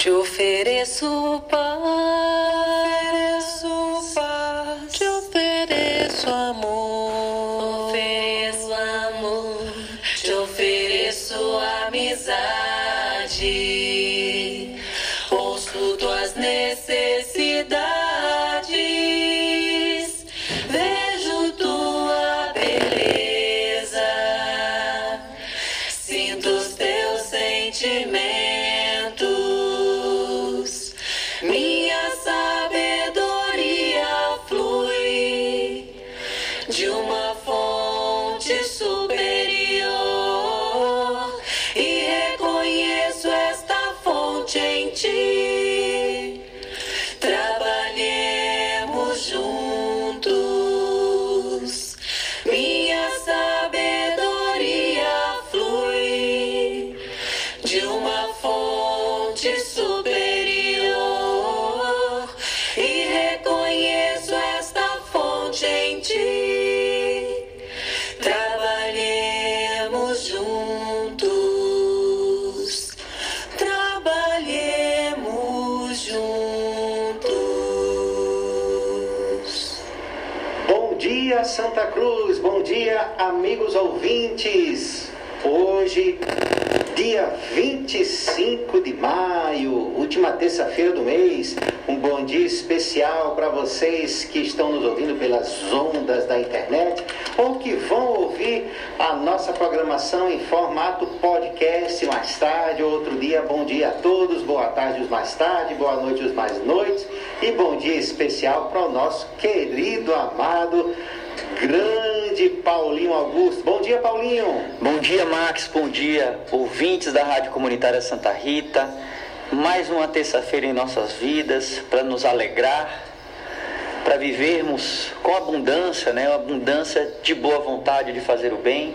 Te ofereço paz, última terça-feira do mês. Um bom dia especial para vocês que estão nos ouvindo pelas ondas da internet ou que vão ouvir a nossa programação em formato podcast mais tarde ou outro dia. Bom dia a todos, boa tarde os mais tarde, boa noite os mais noites e bom dia especial para o nosso querido, amado, grande Paulinho Augusto. Bom dia, Paulinho. Bom dia, Max. Bom dia, ouvintes da Rádio Comunitária Santa Rita. Mais uma terça-feira em nossas vidas para nos alegrar, para vivermos com abundância, né? Abundância de boa vontade de fazer o bem.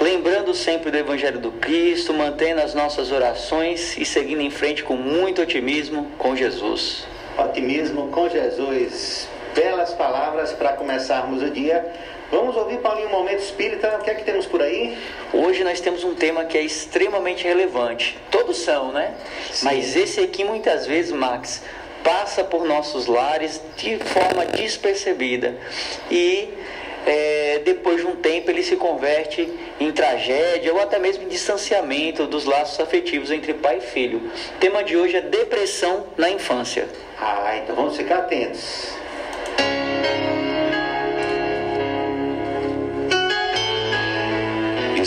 Lembrando sempre do Evangelho do Cristo, mantendo as nossas orações e seguindo em frente com muito otimismo com Jesus. Otimismo com Jesus. Belas palavras para começarmos o dia. Vamos ouvir, Paulinho, um momento espírita. O que é que temos por aí? Hoje nós temos um tema que é extremamente relevante. Todos são, né? Sim. Mas esse aqui muitas vezes, Max, passa por nossos lares de forma despercebida e é, depois de um tempo ele se converte em tragédia ou até mesmo em distanciamento dos laços afetivos entre pai e filho. O tema de hoje é depressão na infância. Ah, então vamos ficar atentos.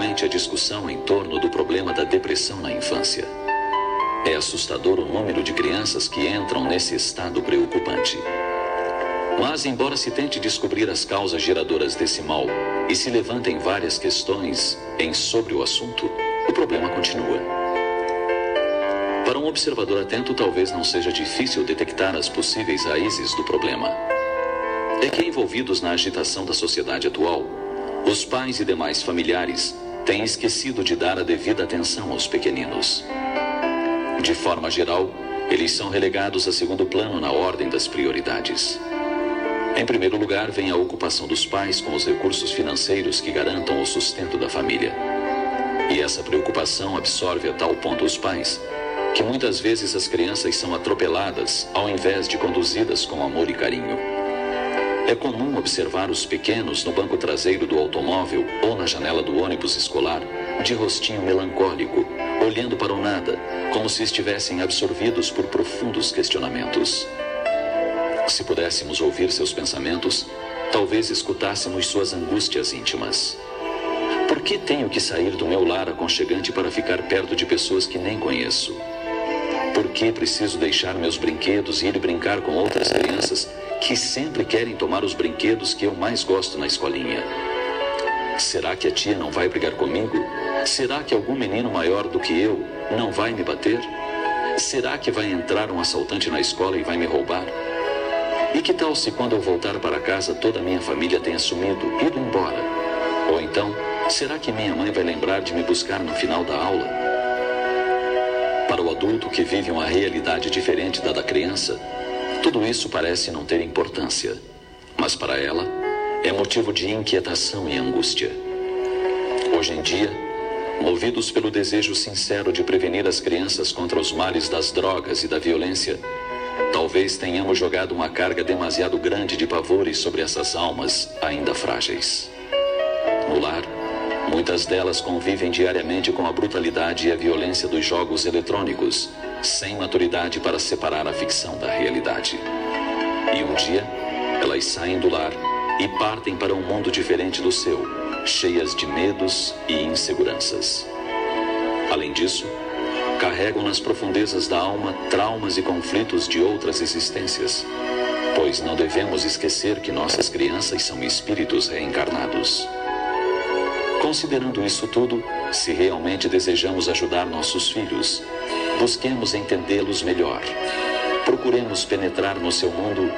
Frequente a discussão em torno do problema da depressão na infância. É assustador o número de crianças que entram nesse estado preocupante. Mas, embora se tente descobrir as causas geradoras desse mal e se levantem várias questões em sobre o assunto, o problema continua. Para um observador atento, talvez não seja difícil detectar as possíveis raízes do problema. É que, envolvidos na agitação da sociedade atual, os pais e demais familiares têm esquecido de dar a devida atenção aos pequeninos. De forma geral, eles são relegados a segundo plano na ordem das prioridades. Em primeiro lugar, vem a ocupação dos pais com os recursos financeiros que garantam o sustento da família. E essa preocupação absorve a tal ponto os pais que muitas vezes as crianças são atropeladas ao invés de conduzidas com amor e carinho. É comum observar os pequenos no banco traseiro do automóvel ou na janela do ônibus escolar, de rostinho melancólico, olhando para o nada, como se estivessem absorvidos por profundos questionamentos. Se pudéssemos ouvir seus pensamentos, talvez escutássemos suas angústias íntimas. Por que tenho que sair do meu lar aconchegante para ficar perto de pessoas que nem conheço? Por que preciso deixar meus brinquedos e ir brincar com outras crianças que sempre querem tomar os brinquedos que eu mais gosto na escolinha? Será que a tia não vai brigar comigo? Será que algum menino maior do que eu não vai me bater? Será que vai entrar um assaltante na escola e vai me roubar? E que tal se quando eu voltar para casa toda a minha família tenha sumido, ido embora? Ou então, será que minha mãe vai lembrar de me buscar no final da aula? Para o adulto que vive uma realidade diferente da da criança, tudo isso parece não ter importância. Mas para ela, é motivo de inquietação e angústia. Hoje em dia, movidos pelo desejo sincero de prevenir as crianças contra os males das drogas e da violência, talvez tenhamos jogado uma carga demasiado grande de pavores sobre essas almas ainda frágeis. No lar, muitas delas convivem diariamente com a brutalidade e a violência dos jogos eletrônicos, sem maturidade para separar a ficção da realidade. E um dia, elas saem do lar e partem para um mundo diferente do seu cheias de medos e inseguranças. Além disso, carregam nas profundezas da alma traumas e conflitos de outras existências, pois não devemos esquecer que nossas crianças são espíritos reencarnados. Considerando isso tudo, se realmente desejamos ajudar nossos filhos, busquemos entendê-los melhor. Procuremos penetrar no seu mundo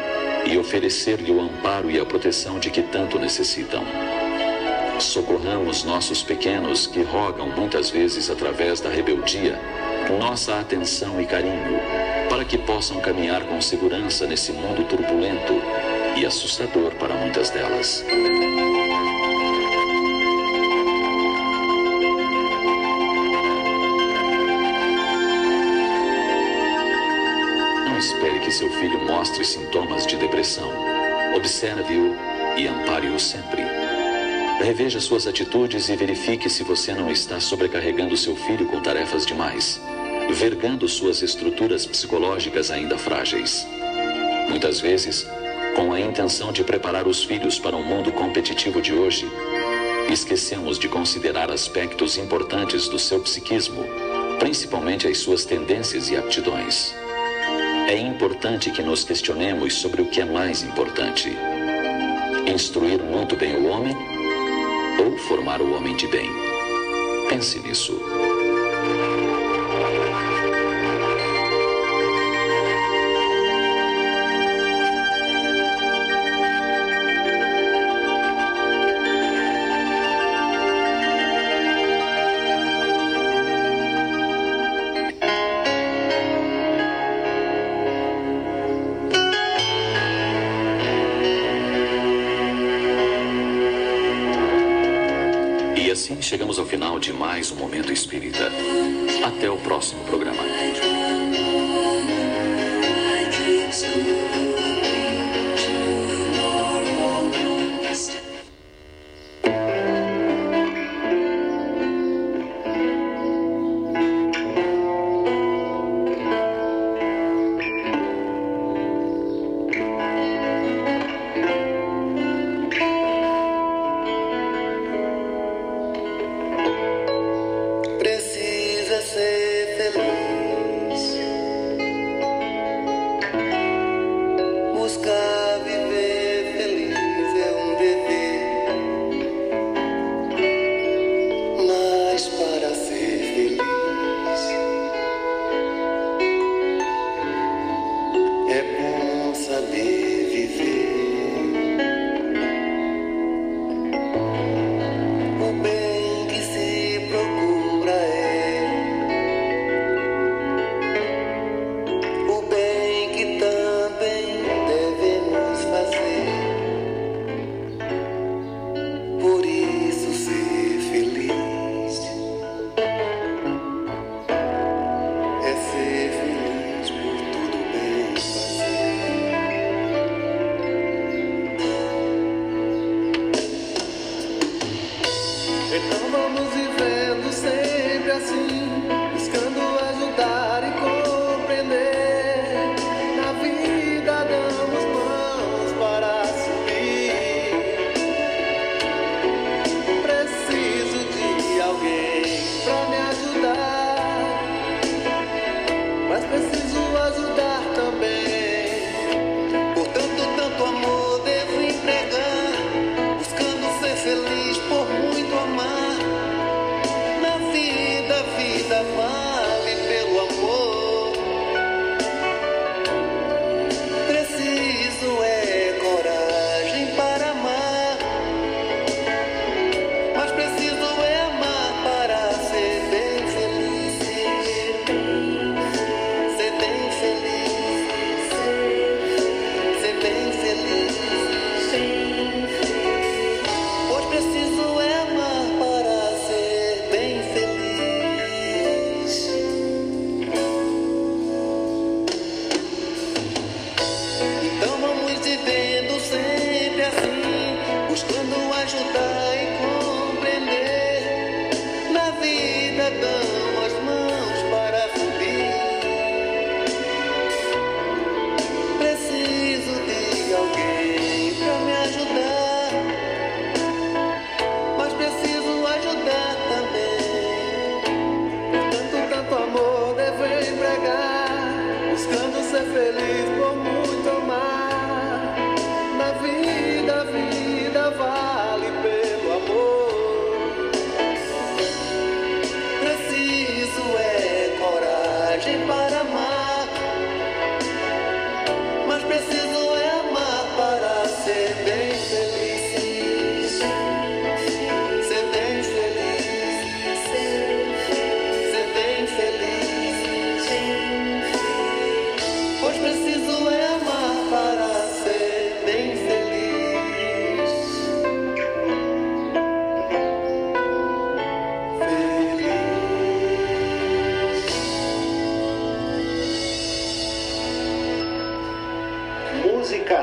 e oferecer-lhe o amparo e a proteção de que tanto necessitam. Socorramos nossos pequenos que rogam muitas vezes através da rebeldia nossa atenção e carinho, para que possam caminhar com segurança nesse mundo turbulento e assustador para muitas delas. Seu filho mostre sintomas de depressão. Observe-o e ampare-o sempre. Reveja suas atitudes e verifique se você não está sobrecarregando seu filho com tarefas demais, vergando suas estruturas psicológicas ainda frágeis. Muitas vezes, com a intenção de preparar os filhos para o mundo competitivo de hoje, esquecemos de considerar aspectos importantes do seu psiquismo, principalmente as suas tendências e aptidões. É importante que nos questionemos sobre o que é mais importante: instruir muito bem o homem ou formar o homem de bem. Pense nisso. Assim chegamos ao final de mais um Momento Espírita. Até o próximo programa.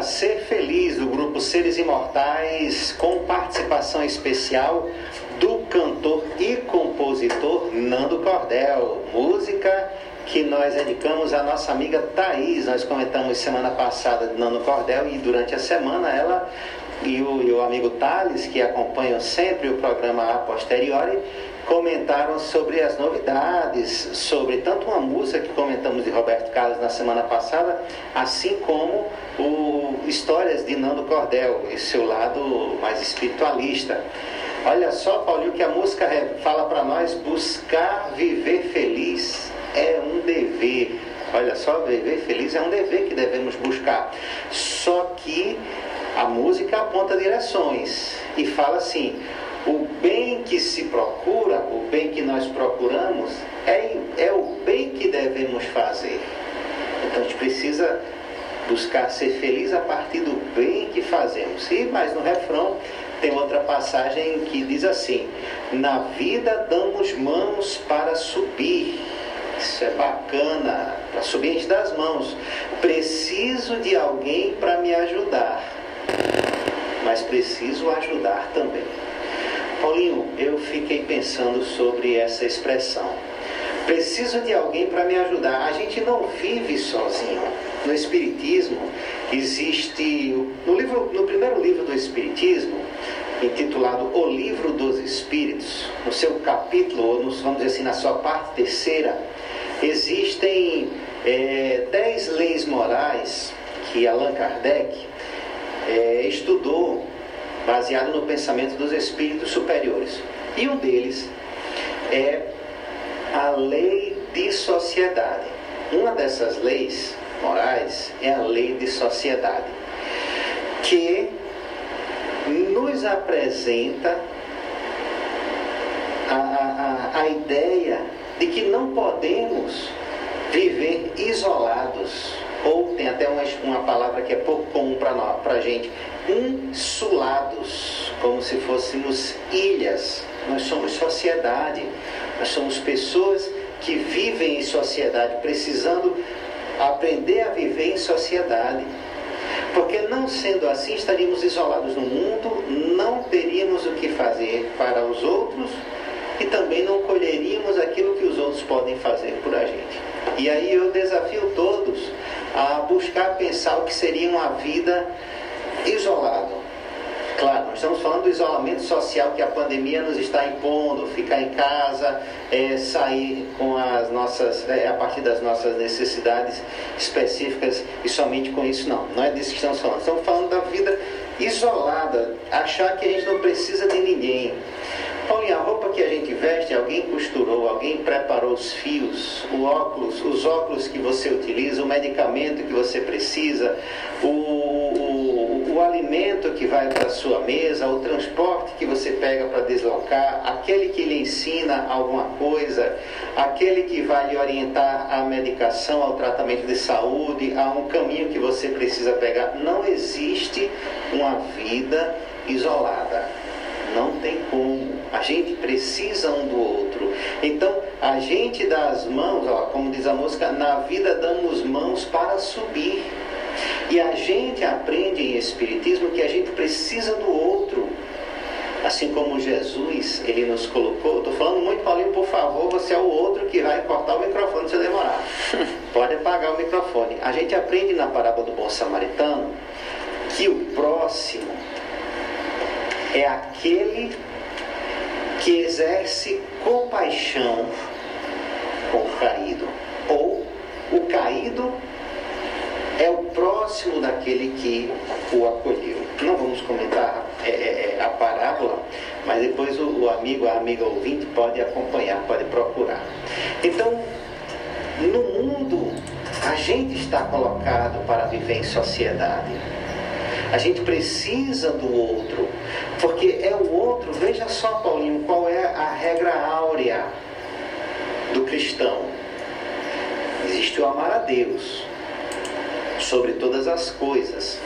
Ser Feliz, do grupo Seres Imortais, com participação especial do cantor e compositor Nando Cordel. Música que nós dedicamos à nossa amiga Thaís. Nós comentamos semana passada de Nando Cordel e durante a semana ela e o, e o amigo Thales, que acompanham sempre o programa a posteriori, comentaram sobre as novidades, sobre tanto uma música que comentamos de Roberto Carlos na semana passada, assim como o Histórias de Nando Cordel, e seu lado mais espiritualista. Olha só, Paulinho, que a música fala para nós: buscar viver feliz é um dever. Olha só, viver feliz é um dever que devemos buscar. Só que a música aponta direções e fala assim: o bem que se procura, o bem que nós procuramos, é, é o bem que devemos fazer. Então a gente precisa buscar ser feliz a partir do bem que fazemos. E mais no refrão tem outra passagem que diz assim: Na vida damos mãos para subir. Isso é bacana, para subir a gente dá as mãos. Preciso de alguém para me ajudar, mas preciso ajudar também. Paulinho, eu fiquei pensando sobre essa expressão. Preciso de alguém para me ajudar. A gente não vive sozinho. No Espiritismo existe no livro, no primeiro livro do Espiritismo, intitulado O Livro dos Espíritos, no seu capítulo, ou vamos dizer assim, na sua parte terceira, existem é, dez leis morais que Allan Kardec é, estudou baseado no pensamento dos espíritos superiores. E um deles é a lei de sociedade. Uma dessas leis morais é a lei de sociedade, que nos apresenta a, a, a ideia de que não podemos viver isolados. Ou tem até uma, uma palavra que é pouco comum para a gente, insulados, como se fôssemos ilhas. Nós somos sociedade, nós somos pessoas que vivem em sociedade, precisando aprender a viver em sociedade. Porque não sendo assim, estaríamos isolados no mundo, não teríamos o que fazer para os outros e também não colheríamos aquilo que os outros podem fazer por a gente. E aí eu desafio todos a buscar pensar o que seria uma vida isolado. Claro, nós estamos falando do isolamento social que a pandemia nos está impondo, ficar em casa, é, sair com as nossas, é, a partir das nossas necessidades específicas e somente com isso não. Não é disso que estamos falando. Estamos falando da vida isolada, achar que a gente não precisa de ninguém. Paulinho, a roupa que a gente veste, alguém costurou, alguém preparou os fios, o óculos, os óculos que você utiliza, o medicamento que você precisa, o, o, o alimento que vai para a sua mesa, o transporte que você pega para deslocar, aquele que lhe ensina alguma coisa, aquele que vai lhe orientar à medicação, ao tratamento de saúde, a um caminho que você precisa pegar. Não existe uma vida isolada. Não tem como. A gente precisa um do outro. Então, a gente dá as mãos, ó, como diz a música, na vida damos mãos para subir. E a gente aprende em Espiritismo que a gente precisa do outro. Assim como Jesus, ele nos colocou. Estou falando muito, Paulinho, por favor, você é o outro que vai cortar o microfone se demorar. Pode apagar o microfone. A gente aprende na parábola do bom samaritano que o próximo é aquele que exerce compaixão com o caído. Ou o caído é o próximo daquele que o acolheu. Não vamos comentar é, é, é, a parábola, mas depois o, o amigo, a amiga ouvinte pode acompanhar, pode procurar. Então, no mundo, a gente está colocado para viver em sociedade. A gente precisa do outro, porque é o outro. Veja só, Paulinho, qual é a regra áurea do cristão. Existe o amar a Deus sobre todas as coisas,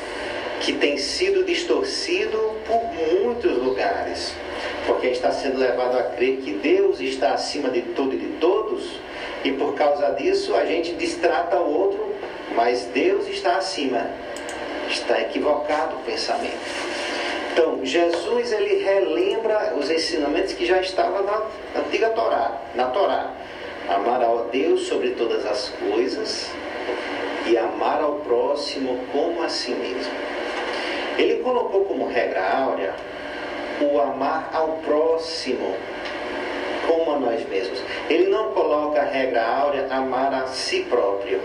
que tem sido distorcido por muitos lugares, porque está sendo levado a crer que Deus está acima de tudo e de todos, e por causa disso a gente distrata o outro, mas Deus está acima Está equivocado o pensamento. Então, Jesus ele relembra os ensinamentos que já estavam na antiga Torá, na Torá. Amar ao Deus sobre todas as coisas e amar ao próximo como a si mesmo. Ele colocou como regra áurea o amar ao próximo como a nós mesmos. Ele não coloca a regra áurea amar a si próprio.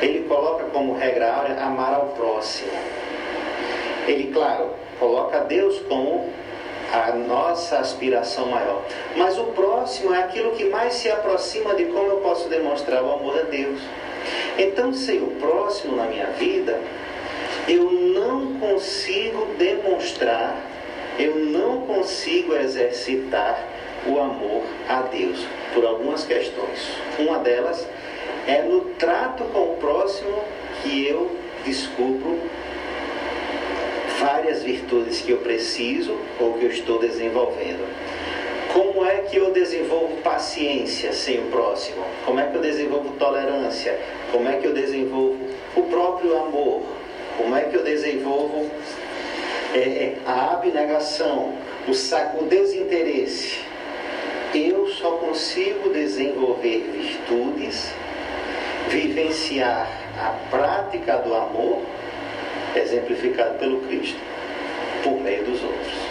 Ele coloca como regra áurea amar ao próximo. Ele, claro, coloca Deus como a nossa aspiração maior. Mas o próximo é aquilo que mais se aproxima de como eu posso demonstrar o amor a Deus. Então, sem o próximo na minha vida, eu não consigo demonstrar, eu não consigo exercitar o amor a Deus por algumas questões. Uma delas é no trato com o próximo que eu descubro várias virtudes que eu preciso ou que eu estou desenvolvendo. Como é que eu desenvolvo paciência sem o próximo? Como é que eu desenvolvo tolerância? Como é que eu desenvolvo o próprio amor? Como é que eu desenvolvo é, a abnegação, o, saco, o desinteresse? Eu só consigo desenvolver virtudes, vivenciar a prática do amor, exemplificado pelo Cristo, por meio dos outros.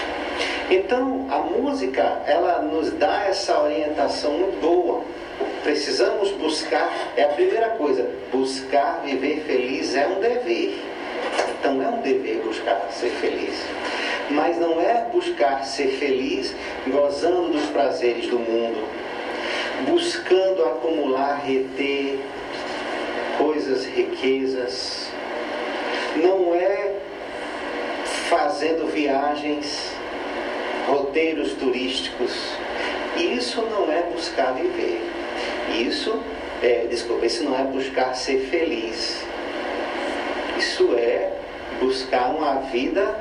Então, a música, ela nos dá essa orientação muito boa. Precisamos buscar, é a primeira coisa, buscar viver feliz é um dever. Então, é um dever buscar ser feliz mas não é buscar ser feliz gozando dos prazeres do mundo, buscando acumular, reter coisas, riquezas, não é fazendo viagens, roteiros turísticos. Isso não é buscar viver. Isso é, desculpa, isso não é buscar ser feliz. Isso é buscar uma vida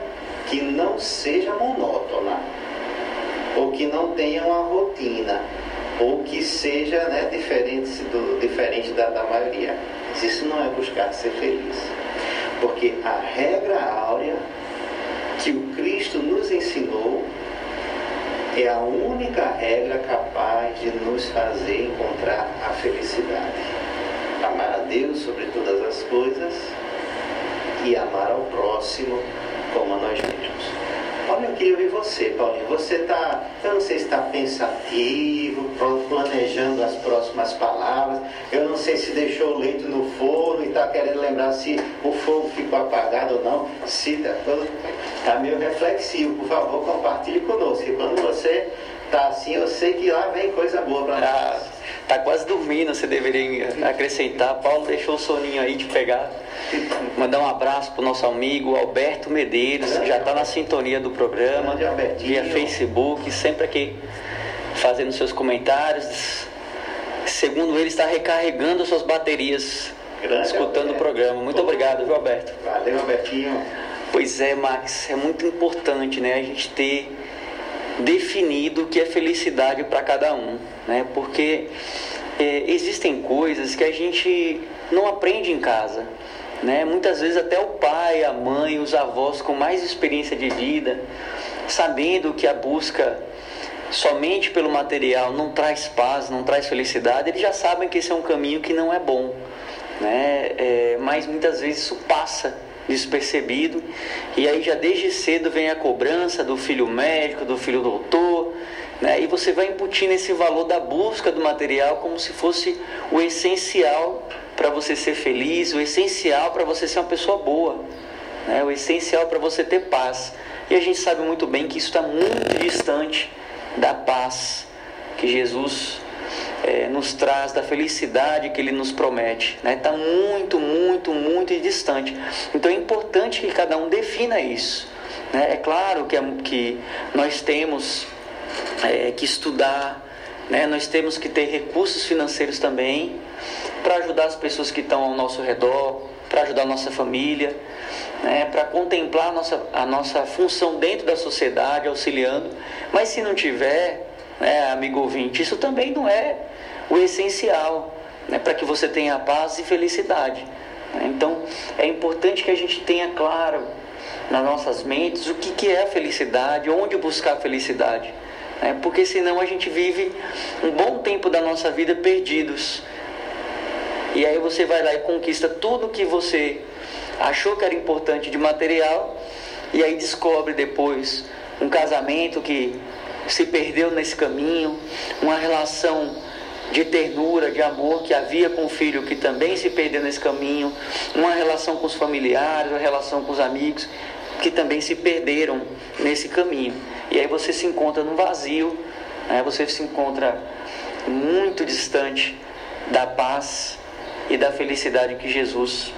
que não seja monótona, ou que não tenha uma rotina, ou que seja né, diferente, do, diferente da, da maioria. Mas isso não é buscar ser feliz. Porque a regra áurea que o Cristo nos ensinou é a única regra capaz de nos fazer encontrar a felicidade. Amar a Deus sobre todas as coisas e amar ao próximo como a nós mesmos. Olha, eu queria ouvir você, Paulinho. Você está, eu não sei se está pensativo, planejando as próximas palavras. Eu não sei se deixou o leite no forno e está querendo lembrar se o fogo ficou apagado ou não. Se está tá meio reflexivo, por favor, compartilhe conosco. E quando você está assim, eu sei que lá vem coisa boa para nós. Ah, tá quase dormindo, você deveria acrescentar. Paulo deixou o soninho aí de pegar. Mandar um abraço para o nosso amigo Alberto Medeiros, que já está na sintonia do programa, via Facebook, sempre aqui fazendo seus comentários. Segundo ele, está recarregando suas baterias, Grande escutando Alberto. o programa. Muito obrigado, viu, Alberto? Valeu, Albertinho. Pois é, Max, é muito importante né, a gente ter definido o que é felicidade para cada um, né? Porque é, existem coisas que a gente não aprende em casa. Né? Muitas vezes até o pai, a mãe, os avós com mais experiência de vida, sabendo que a busca somente pelo material não traz paz, não traz felicidade, eles já sabem que esse é um caminho que não é bom. Né? É, mas muitas vezes isso passa despercebido e aí já desde cedo vem a cobrança do filho médico, do filho doutor, né? e você vai imputindo esse valor da busca do material como se fosse o essencial para você ser feliz, o essencial para você ser uma pessoa boa, né? o essencial para você ter paz. E a gente sabe muito bem que isso está muito distante da paz que Jesus é, nos traz, da felicidade que Ele nos promete. Está né? Tá muito, muito, muito distante. Então é importante que cada um defina isso. Né? É claro que, que nós temos é, que estudar, né? nós temos que ter recursos financeiros também para ajudar as pessoas que estão ao nosso redor, para ajudar a nossa família, né, para contemplar a nossa, a nossa função dentro da sociedade, auxiliando. Mas se não tiver, né, amigo ouvinte, isso também não é o essencial né, para que você tenha paz e felicidade. Então é importante que a gente tenha claro nas nossas mentes o que, que é a felicidade, onde buscar a felicidade. Né? Porque senão a gente vive um bom tempo da nossa vida perdidos. E aí você vai lá e conquista tudo que você achou que era importante de material, e aí descobre depois um casamento que se perdeu nesse caminho, uma relação de ternura, de amor que havia com o filho que também se perdeu nesse caminho, uma relação com os familiares, uma relação com os amigos que também se perderam nesse caminho. E aí você se encontra num vazio, né? você se encontra muito distante da paz e da felicidade que Jesus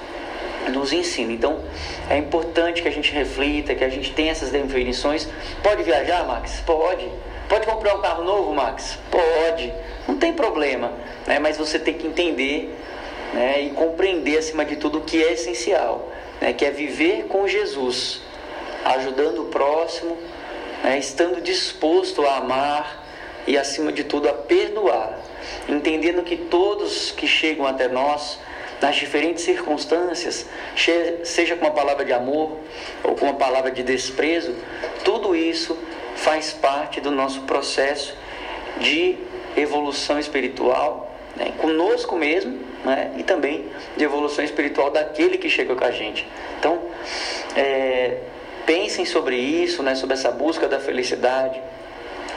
nos ensina. Então, é importante que a gente reflita, que a gente tenha essas definições. Pode viajar, Max? Pode. Pode comprar um carro novo, Max? Pode. Não tem problema. Né? Mas você tem que entender né? e compreender, acima de tudo, o que é essencial, né? que é viver com Jesus, ajudando o próximo, né? estando disposto a amar e, acima de tudo, a perdoar. Entendendo que todos que chegam até nós nas diferentes circunstâncias, seja com uma palavra de amor ou com uma palavra de desprezo, tudo isso faz parte do nosso processo de evolução espiritual, né, conosco mesmo, né, e também de evolução espiritual daquele que chega com a gente. Então, é, pensem sobre isso, né, sobre essa busca da felicidade.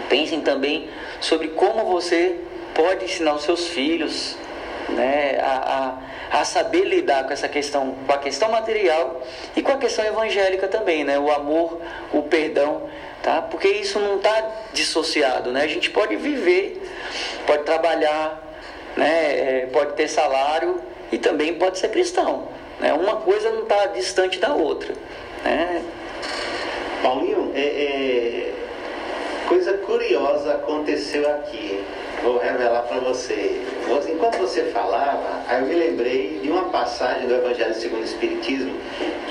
Pensem também sobre como você pode ensinar os seus filhos né, a, a, a, saber lidar com essa questão, com a questão material e com a questão evangélica também, né, o amor, o perdão, tá? Porque isso não está dissociado, né? A gente pode viver, pode trabalhar, né, é, pode ter salário e também pode ser cristão, né? Uma coisa não está distante da outra, né? Paulinho, é, é, coisa curiosa aconteceu aqui vou revelar para você. Enquanto você falava, aí eu me lembrei de uma passagem do Evangelho segundo o Espiritismo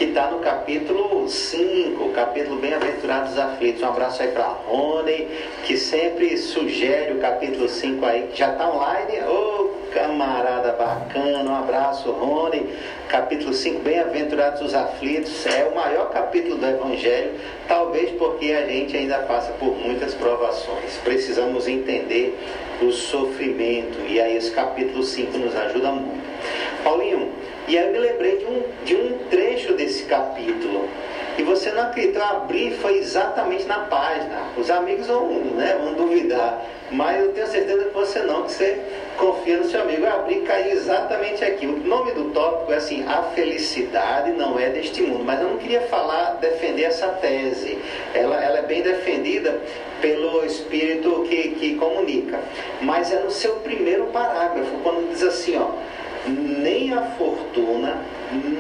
que está no capítulo 5, capítulo Bem-aventurados aflitos. Um abraço aí para Rony, que sempre sugere o capítulo 5 aí, que já está online. Ô oh, camarada bacana, um abraço, Rony. Capítulo 5, Bem-aventurados os aflitos, é o maior capítulo do Evangelho, talvez porque a gente ainda passa por muitas provações. Precisamos entender o sofrimento. E aí esse capítulo 5 nos ajuda muito. Paulinho, e aí eu me lembrei de um, de um trecho desse capítulo. E você não acredita, eu abri foi exatamente na página. Os amigos vão, né, vão duvidar. Mas eu tenho certeza que você não, que você confia no seu amigo. Eu abri e caiu exatamente aqui. O nome do tópico é assim, a felicidade não é deste mundo. Mas eu não queria falar, defender essa tese. Ela, ela é bem defendida pelo Espírito que, que comunica. Mas é no seu primeiro parágrafo, quando diz assim, ó, nem a fortuna,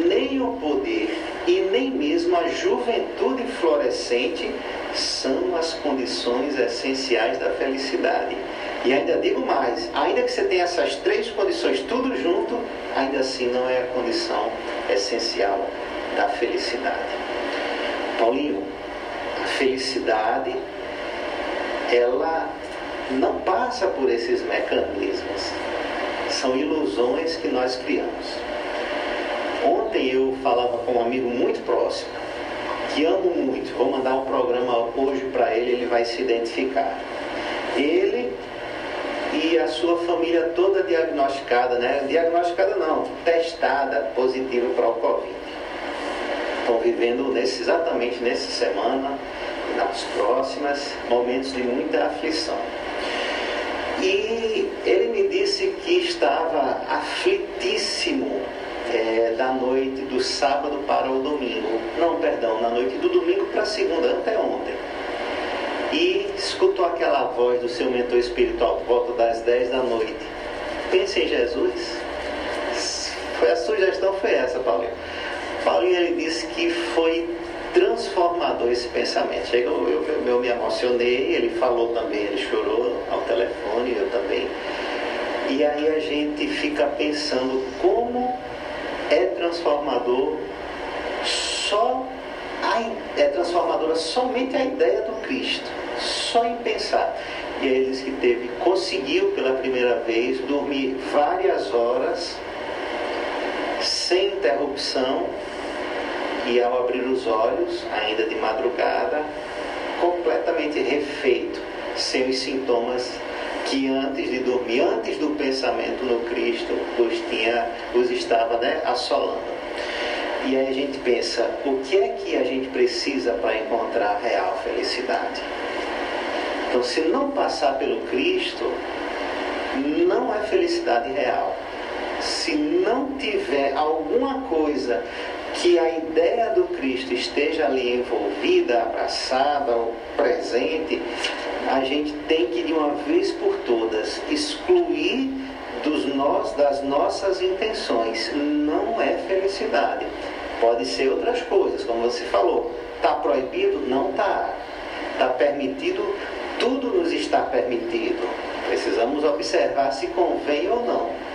nem o poder e nem mesmo a juventude florescente são as condições essenciais da felicidade. E ainda digo mais, ainda que você tenha essas três condições tudo junto, ainda assim não é a condição essencial da felicidade. Paulinho, a felicidade ela não passa por esses mecanismos. São ilusões que nós criamos. Ontem eu falava com um amigo muito próximo, que amo muito. Vou mandar um programa hoje para ele, ele vai se identificar. Ele e a sua família toda diagnosticada, né? Diagnosticada não, testada positiva para o Covid. Estão vivendo nesse, exatamente nessa semana nas próximas momentos de muita aflição. E ele me disse que estava aflitíssimo é, da noite do sábado para o domingo. Não, perdão, na noite do domingo para a segunda, até ontem. E escutou aquela voz do seu mentor espiritual por volta das 10 da noite. Pense em Jesus. Foi a sugestão foi essa, Paulinho. Paulinho ele disse que foi transformador esse pensamento. Eu, eu, eu me emocionei, ele falou também, ele chorou ao telefone, eu também. E aí a gente fica pensando como é transformador só a, é transformadora somente a ideia do Cristo, só em pensar. E aí ele que teve, conseguiu pela primeira vez dormir várias horas sem interrupção e ao abrir os olhos, ainda de madrugada, completamente refeito, sem os sintomas que antes de dormir, antes do pensamento no Cristo, os, tinha, os estava né, assolando. E aí a gente pensa, o que é que a gente precisa para encontrar a real felicidade? Então, se não passar pelo Cristo, não é felicidade real. Se não tiver alguma coisa que a ideia do Cristo esteja ali envolvida, abraçada, presente, a gente tem que de uma vez por todas excluir dos nós, das nossas intenções. Não é felicidade. Pode ser outras coisas, como você falou. Está proibido? Não está. Está permitido? Tudo nos está permitido. Precisamos observar se convém ou não.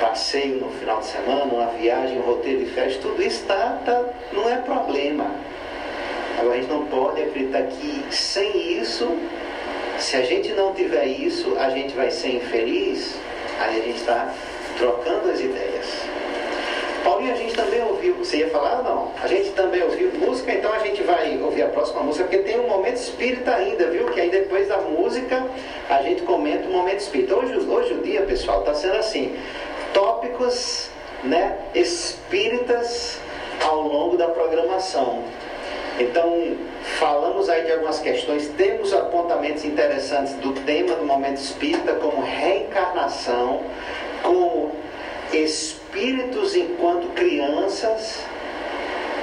Passeio no final de semana, uma viagem, um roteiro de festa, tudo isso tá, tá, não é problema. Agora a gente não pode acreditar que sem isso, se a gente não tiver isso, a gente vai ser infeliz. Aí a gente está trocando as ideias. Paulinho, a gente também ouviu. Você ia falar não? A gente também ouviu música, então a gente vai ouvir a próxima música, porque tem um momento espírita ainda, viu? Que aí depois da música a gente comenta o momento espírita. Hoje, hoje o dia, pessoal, está sendo assim: tópicos né, espíritas ao longo da programação. Então, falamos aí de algumas questões, temos apontamentos interessantes do tema do momento espírita, como reencarnação, como espíritos enquanto crianças.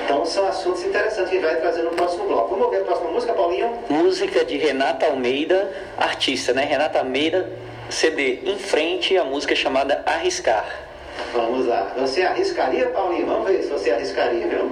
Então, são assuntos interessantes que a gente vai trazer no próximo bloco. Vamos ouvir a próxima música, Paulinho? Música de Renata Almeida, artista, né? Renata Almeida, CD Em Frente, a música chamada Arriscar. Vamos lá. Você arriscaria, Paulinho? Vamos ver se você arriscaria, viu?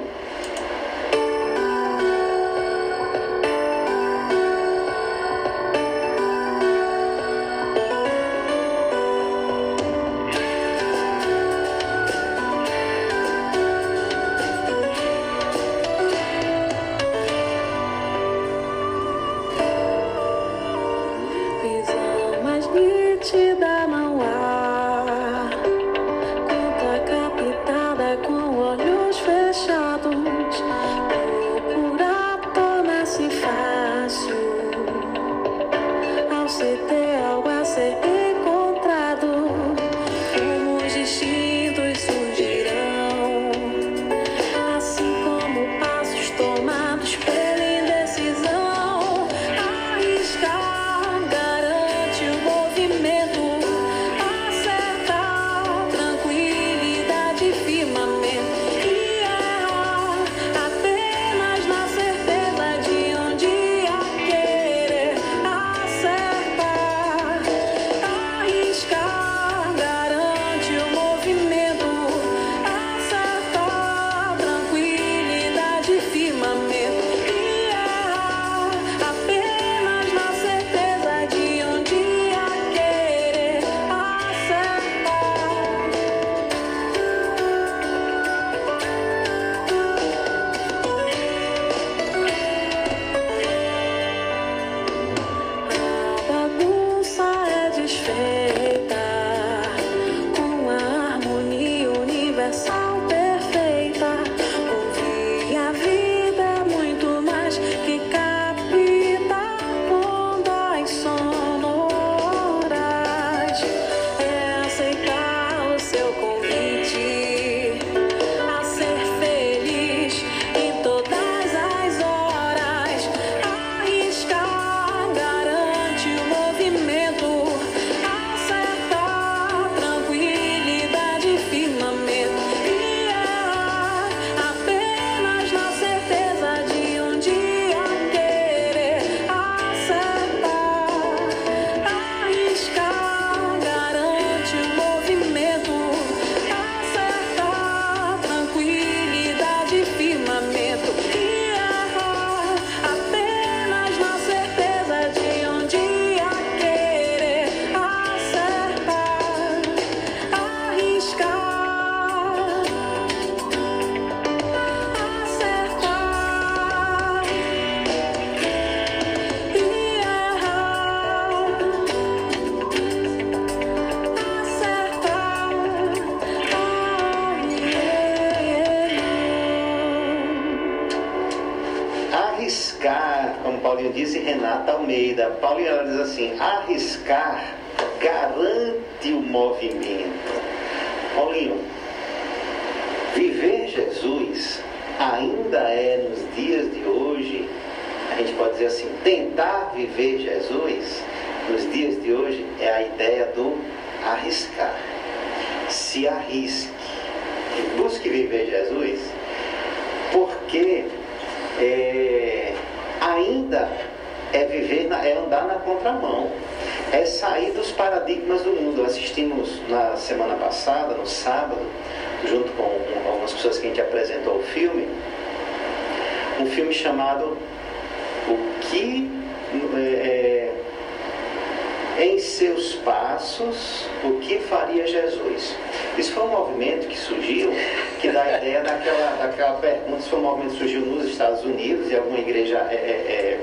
O que faria Jesus? Isso foi um movimento que surgiu, que dá a ideia daquela, daquela pergunta, isso foi um movimento que surgiu nos Estados Unidos, em alguma igreja, é, é,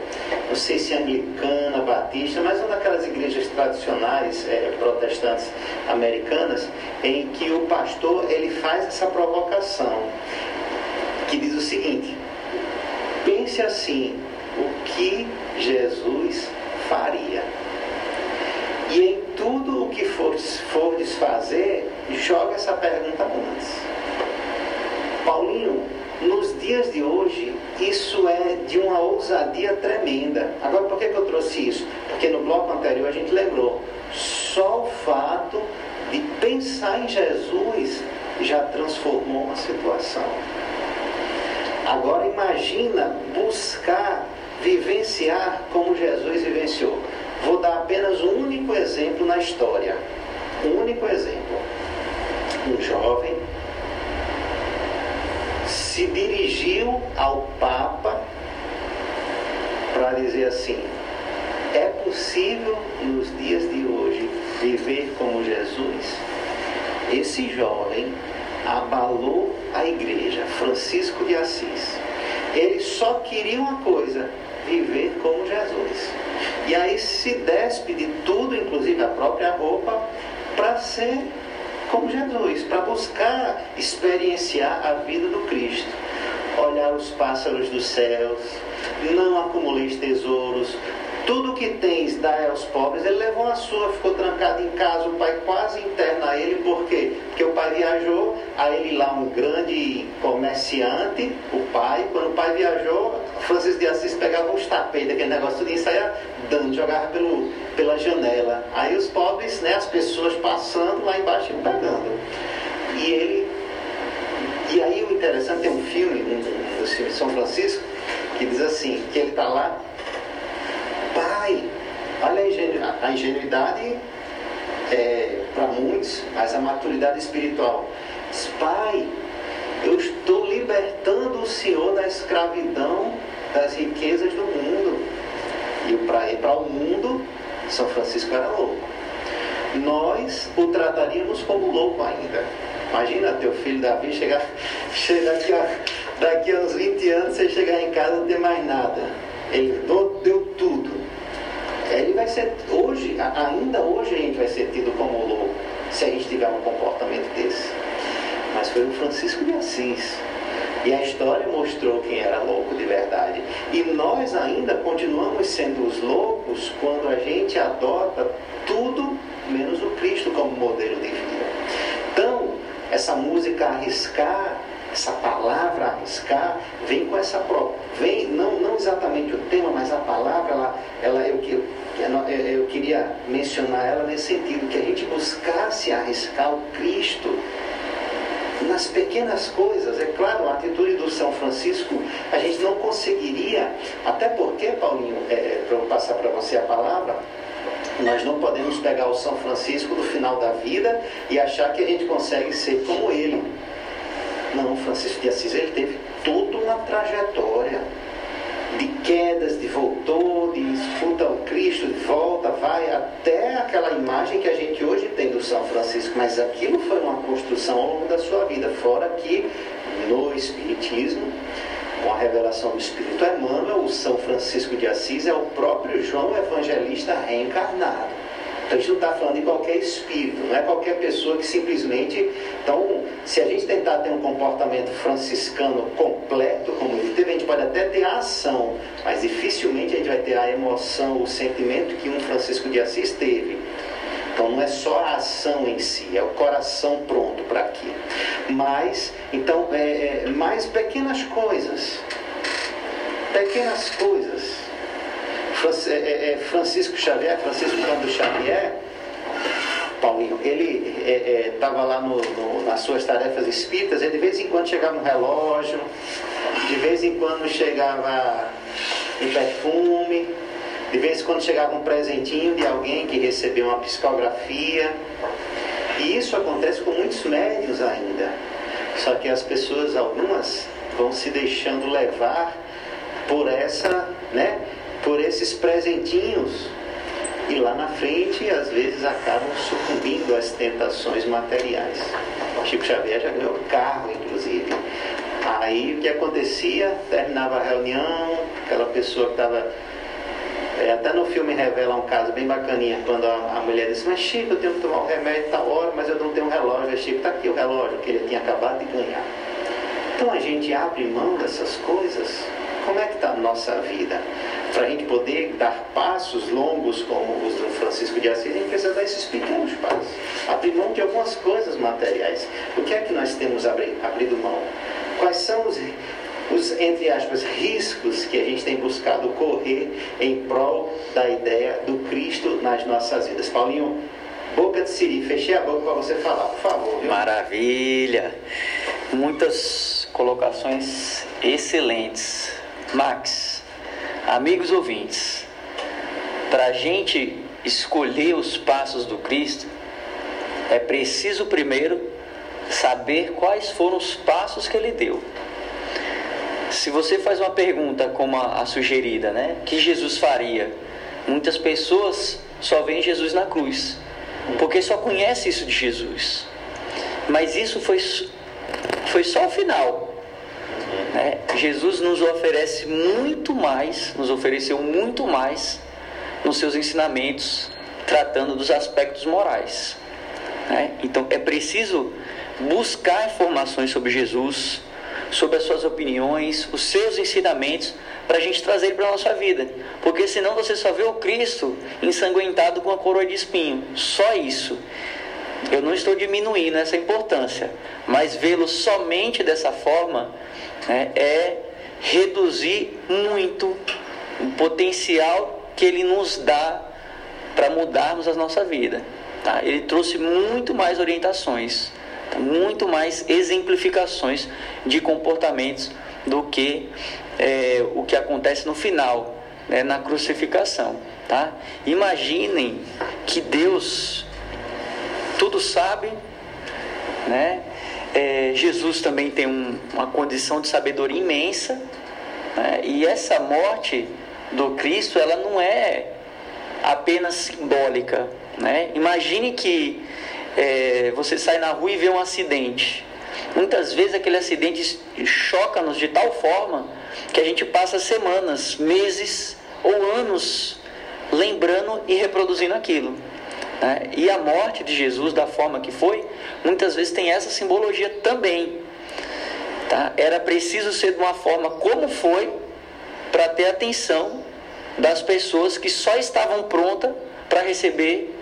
não sei se anglicana, batista, mas uma daquelas igrejas tradicionais é, protestantes americanas, em que o pastor ele faz essa provocação, que diz o seguinte, pense assim, o que Jesus faria? E em tudo o que for, desfazer, joga essa pergunta antes. Paulinho, nos dias de hoje, isso é de uma ousadia tremenda. Agora, por que, que eu trouxe isso? Porque no bloco anterior a gente lembrou. Só o fato de pensar em Jesus já transformou uma situação. Agora imagina buscar vivenciar como Jesus vivenciou. Vou dar apenas um único exemplo na história. Um único exemplo. Um jovem se dirigiu ao Papa para dizer assim: é possível nos dias de hoje viver como Jesus? Esse jovem abalou a igreja, Francisco de Assis. Ele só queria uma coisa: viver como Jesus. E aí se despe de tudo, inclusive a própria roupa, para ser como Jesus, para buscar experienciar a vida do Cristo. Olhar os pássaros dos céus, não acumuleis tesouros, tudo que tens dá aos pobres. Ele levou a sua, ficou trancado em casa, o pai quase interna ele, por quê? Porque o pai viajou, aí ele lá um grande comerciante, o pai, quando o pai viajou, Francisco de Assis pegava uns tapetes, aquele negócio tudo e saia dando, jogava pelo, pela janela. Aí os pobres, né, as pessoas passando lá embaixo e pegando. E ele. E aí o interessante tem um filme, de São Francisco, que diz assim, que ele está lá, pai, olha a, ingenu, a ingenuidade é, para muitos, mas a maturidade espiritual. Diz, pai, eu estou libertando o Senhor da escravidão das riquezas do mundo. E para o mundo, São Francisco era louco. Nós o trataríamos como louco ainda. Imagina teu filho Davi chegar, chegar daqui, a, daqui a uns 20 anos, você chegar em casa e não ter mais nada. Ele deu tudo. Ele vai ser, hoje, ainda hoje a gente vai ser tido como louco, se a gente tiver um comportamento desse. Mas foi o Francisco de Assis. E a história mostrou quem era louco de verdade. E nós ainda continuamos sendo os loucos quando a gente adota tudo menos o Cristo como modelo de vida. Então, essa música arriscar, essa palavra arriscar, vem com essa prova. Vem, não, não exatamente o tema, mas a palavra, ela, ela eu, eu, eu queria mencionar ela nesse sentido, que a gente buscasse arriscar o Cristo nas pequenas coisas. É claro, a atitude do São Francisco, a gente não conseguiria, até porque, Paulinho, é, para eu passar para você a palavra, nós não podemos pegar o São Francisco do final da vida e achar que a gente consegue ser como ele. Não, Francisco de Assis, ele teve toda uma trajetória de quedas, de voltou, de escuta o Cristo, de volta, vai até aquela imagem que a gente hoje tem do São Francisco, mas aquilo foi uma construção ao longo da sua vida, fora que no Espiritismo, com a revelação do Espírito Emmanuel, o São Francisco de Assis é o próprio João Evangelista reencarnado. Então a gente não está falando de qualquer espírito, não é qualquer pessoa que simplesmente. Então, se a gente tentar ter um comportamento franciscano completo, como ele teve, a gente pode até ter a ação, mas dificilmente a gente vai ter a emoção, o sentimento que um Francisco de Assis teve. Então não é só a ação em si, é o coração pronto para aquilo. Mas, então, é, é, mais pequenas coisas. Pequenas coisas. É, é, é, Francisco Xavier, Francisco Cândido Xavier, Paulinho, ele estava é, lá no, no, nas suas tarefas espíritas, e de vez em quando chegava um relógio, de vez em quando chegava um perfume, de vez em quando chegava um presentinho de alguém que recebeu uma psicografia. E isso acontece com muitos médios ainda. Só que as pessoas, algumas, vão se deixando levar por essa, né, por esses presentinhos e lá na frente às vezes acabam sucumbindo às tentações materiais. Chico Xavier já ganhou carro, inclusive. Aí o que acontecia? Terminava a reunião, aquela pessoa que estava. É, até no filme revela um caso bem bacaninha, quando a, a mulher disse, mas Chico, eu tenho que tomar o um remédio tal hora, mas eu não tenho um relógio. Chico, está aqui o relógio que ele tinha acabado de ganhar. Então a gente abre mão dessas coisas. Como é que está a nossa vida? Para a gente poder dar passos longos como os do Francisco de Assis, a gente precisa dar esses pequenos passos. Abrir mão de algumas coisas materiais. O que é que nós temos abrido mão? Quais são os, os, entre aspas, riscos que a gente tem buscado correr em prol da ideia do Cristo nas nossas vidas? Paulinho, boca de siri, fechei a boca para você falar, por favor. Viu? Maravilha! Muitas colocações excelentes. Max, Amigos ouvintes, para a gente escolher os passos do Cristo, é preciso primeiro saber quais foram os passos que ele deu. Se você faz uma pergunta como a, a sugerida, né? Que Jesus faria? Muitas pessoas só veem Jesus na cruz, porque só conhece isso de Jesus. Mas isso foi, foi só o final. Né? Jesus nos oferece muito mais, nos ofereceu muito mais nos seus ensinamentos, tratando dos aspectos morais. Né? Então é preciso buscar informações sobre Jesus, sobre as suas opiniões, os seus ensinamentos, para a gente trazer ele para a nossa vida. Porque senão você só vê o Cristo ensanguentado com a coroa de espinho. Só isso. Eu não estou diminuindo essa importância, mas vê-lo somente dessa forma né, é reduzir muito o potencial que ele nos dá para mudarmos a nossa vida. Tá? Ele trouxe muito mais orientações, tá? muito mais exemplificações de comportamentos do que é, o que acontece no final, né, na crucificação. Tá? Imaginem que Deus tudo sabe, né? É, Jesus também tem um, uma condição de sabedoria imensa, né? e essa morte do Cristo ela não é apenas simbólica. Né? Imagine que é, você sai na rua e vê um acidente. Muitas vezes aquele acidente choca-nos de tal forma que a gente passa semanas, meses ou anos lembrando e reproduzindo aquilo. Né? E a morte de Jesus, da forma que foi, muitas vezes tem essa simbologia também. Tá? Era preciso ser de uma forma como foi para ter atenção das pessoas que só estavam prontas para receber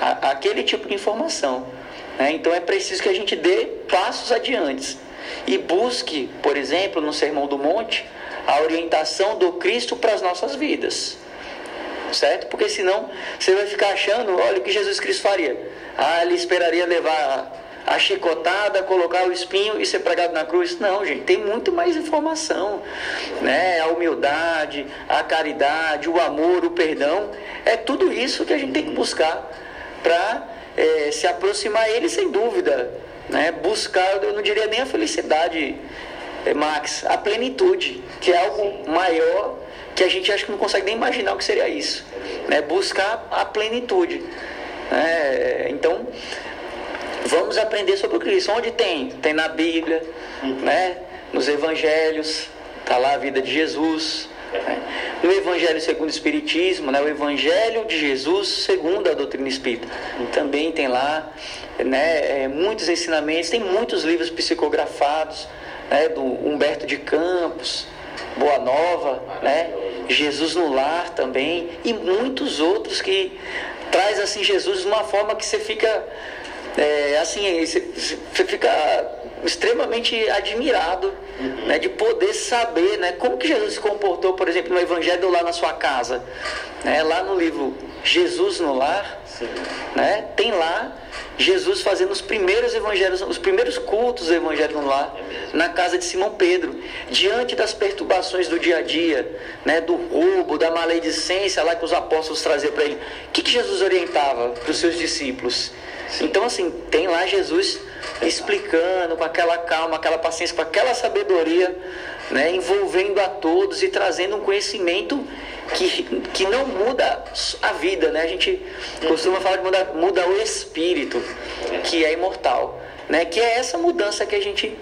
a, aquele tipo de informação. Né? Então é preciso que a gente dê passos adiante e busque, por exemplo, no Sermão do Monte, a orientação do Cristo para as nossas vidas certo? Porque senão você vai ficar achando, olha o que Jesus Cristo faria. Ah, ele esperaria levar a chicotada, colocar o espinho e ser pregado na cruz. Não, gente, tem muito mais informação. Né? A humildade, a caridade, o amor, o perdão. É tudo isso que a gente tem que buscar para é, se aproximar a ele sem dúvida. Né? Buscar, eu não diria nem a felicidade, é, Max, a plenitude, que é algo maior que a gente acha que não consegue nem imaginar o que seria isso. Né? Buscar a plenitude. Né? Então, vamos aprender sobre o Cristo. Onde tem? Tem na Bíblia, né? nos Evangelhos, está lá a vida de Jesus. Né? No Evangelho segundo o Espiritismo, né? o Evangelho de Jesus segundo a doutrina espírita. Também tem lá né? É, muitos ensinamentos, tem muitos livros psicografados né? do Humberto de Campos Boa Nova, né? Jesus no Lar também e muitos outros que traz assim Jesus de uma forma que você fica é, assim, você, você fica extremamente admirado né, de poder saber né, como que Jesus se comportou, por exemplo, no Evangelho lá na sua casa. Né, lá no livro Jesus no Lar, né, tem lá Jesus fazendo os primeiros evangelhos, os primeiros cultos do Evangelho no Lar, na casa de Simão Pedro, diante das perturbações do dia a dia, né, do roubo, da maledicência lá que os apóstolos traziam para ele. O que, que Jesus orientava para os seus discípulos? Então, assim, tem lá Jesus explicando com aquela calma, aquela paciência, com aquela sabedoria, né, envolvendo a todos e trazendo um conhecimento que, que não muda a vida, né? A gente costuma falar que muda, muda o espírito, que é imortal. Né, que é essa mudança que a gente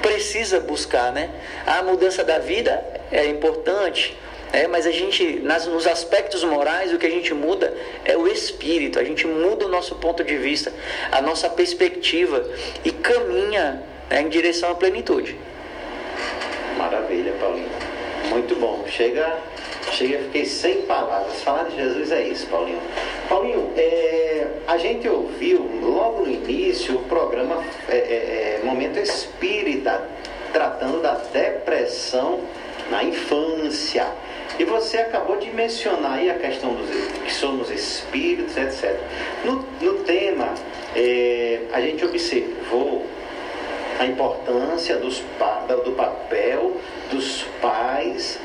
precisa buscar, né? A mudança da vida é importante, é, mas a gente, nas, nos aspectos morais, o que a gente muda é o espírito, a gente muda o nosso ponto de vista, a nossa perspectiva e caminha né, em direção à plenitude. Maravilha, Paulinho. Muito bom. Chega, chega, fiquei sem palavras. Falar de Jesus é isso, Paulinho. Paulinho, é, a gente ouviu logo no início o programa é, é, é Momento Espírita, tratando da depressão na infância. E você acabou de mencionar aí a questão dos que somos espíritos, etc. No, no tema, é, a gente observou a importância dos, do papel dos pais,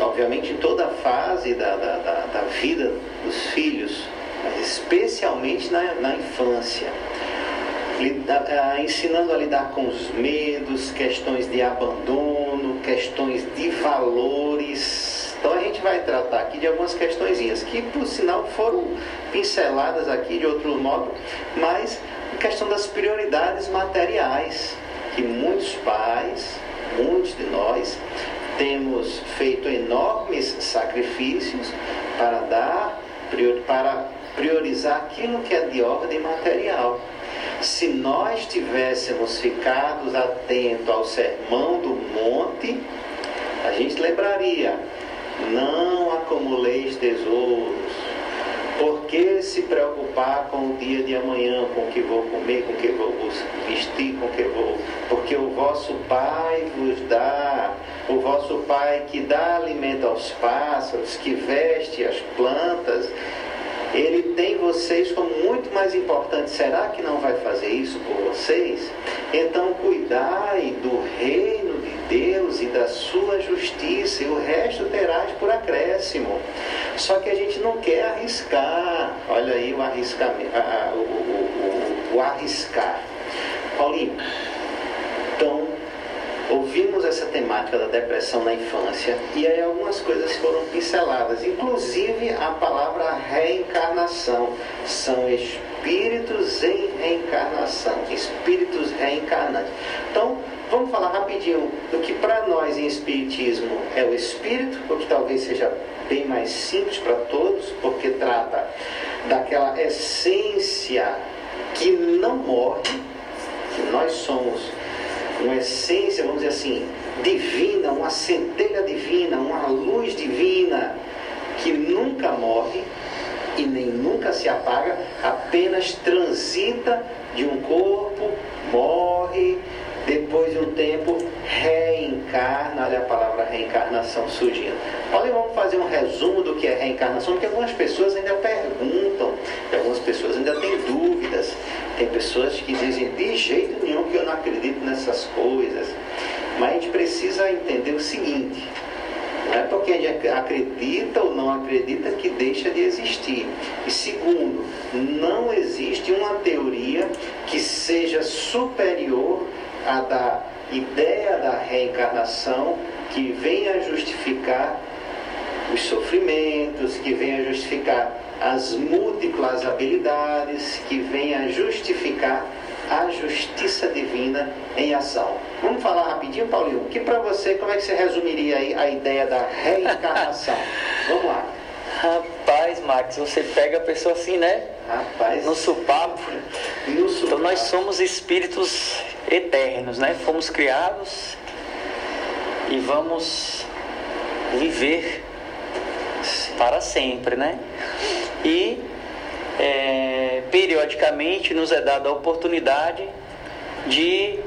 obviamente em toda a fase da, da, da, da vida dos filhos, mas especialmente na, na infância. ensinando a lidar com os medos, questões de abandono, questões de valores. Então a gente vai tratar aqui de algumas questõezinhas que, por sinal, foram pinceladas aqui de outro modo, mas a questão das prioridades materiais, que muitos pais, muitos de nós, temos feito enormes sacrifícios para dar, para priorizar aquilo que é de ordem material. Se nós tivéssemos ficado atentos ao sermão do monte, a gente lembraria: não acumuleis tesouros. Por que se preocupar com o dia de amanhã, com o que vou comer, com o que vou vestir, com o que vou. Porque o vosso Pai vos dá, o vosso Pai que dá alimento aos pássaros, que veste as plantas, ele tem vocês como muito mais importante. Será que não vai fazer isso por vocês? Então cuidai do reino Deus e da sua justiça, e o resto terás por acréscimo. Só que a gente não quer arriscar. Olha aí o o, o, o, o arriscar. Paulinho, então ouvimos essa temática da depressão na infância e aí algumas coisas foram pinceladas, inclusive a palavra reencarnação. São espíritos em reencarnação, espíritos reencarnantes. Então, vamos falar rapidinho do que para nós em espiritismo é o espírito, o que talvez seja bem mais simples para todos, porque trata daquela essência que não morre, que nós somos uma essência, vamos dizer assim, divina, uma centelha divina, uma luz divina que nunca morre e nem nunca se apaga, apenas transita de um corpo, morre, depois de um tempo reencarna, olha a palavra reencarnação surgindo. Olha, vamos fazer um resumo do que é reencarnação, porque algumas pessoas ainda perguntam, algumas pessoas ainda têm dúvidas. Tem pessoas que dizem de jeito nenhum que eu não acredito nessas coisas. Mas a gente precisa entender o seguinte: não é porque a gente acredita ou não acredita que deixa de existir. E segundo, não existe uma teoria que seja superior à da ideia da reencarnação que venha justificar os sofrimentos, que venha justificar as múltiplas habilidades, que venha justificar a justiça divina em ação. Vamos falar rapidinho, Paulinho? Que para você, como é que você resumiria aí a ideia da reencarnação? Vamos lá. Rapaz, Max, você pega a pessoa assim, né? Rapaz. No supapo. No supapo. Então nós somos espíritos eternos, né? Fomos criados e vamos viver para sempre, né? E é, periodicamente nos é dada a oportunidade de,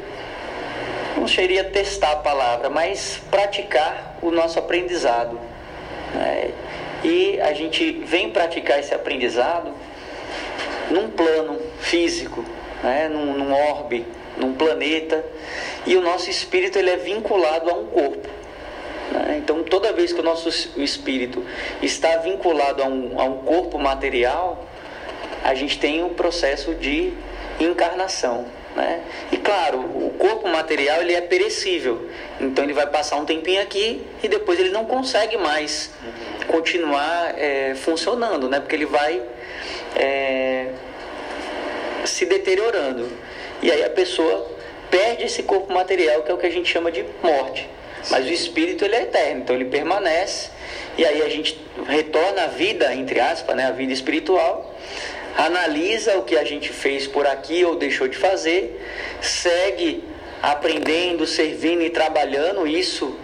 não seria testar a palavra, mas praticar o nosso aprendizado. Né? E a gente vem praticar esse aprendizado num plano físico, né? num, num orbe, num planeta, e o nosso espírito ele é vinculado a um corpo. Né? Então, toda vez que o nosso espírito está vinculado a um, a um corpo material, a gente tem um processo de encarnação. Né? E claro, o corpo material ele é perecível, então ele vai passar um tempinho aqui e depois ele não consegue mais continuar é, funcionando, né? porque ele vai é, se deteriorando. E aí a pessoa perde esse corpo material, que é o que a gente chama de morte. Mas o espírito ele é eterno, então ele permanece. E aí a gente retorna à vida, entre aspas, né, a vida espiritual, analisa o que a gente fez por aqui ou deixou de fazer, segue aprendendo, servindo e trabalhando isso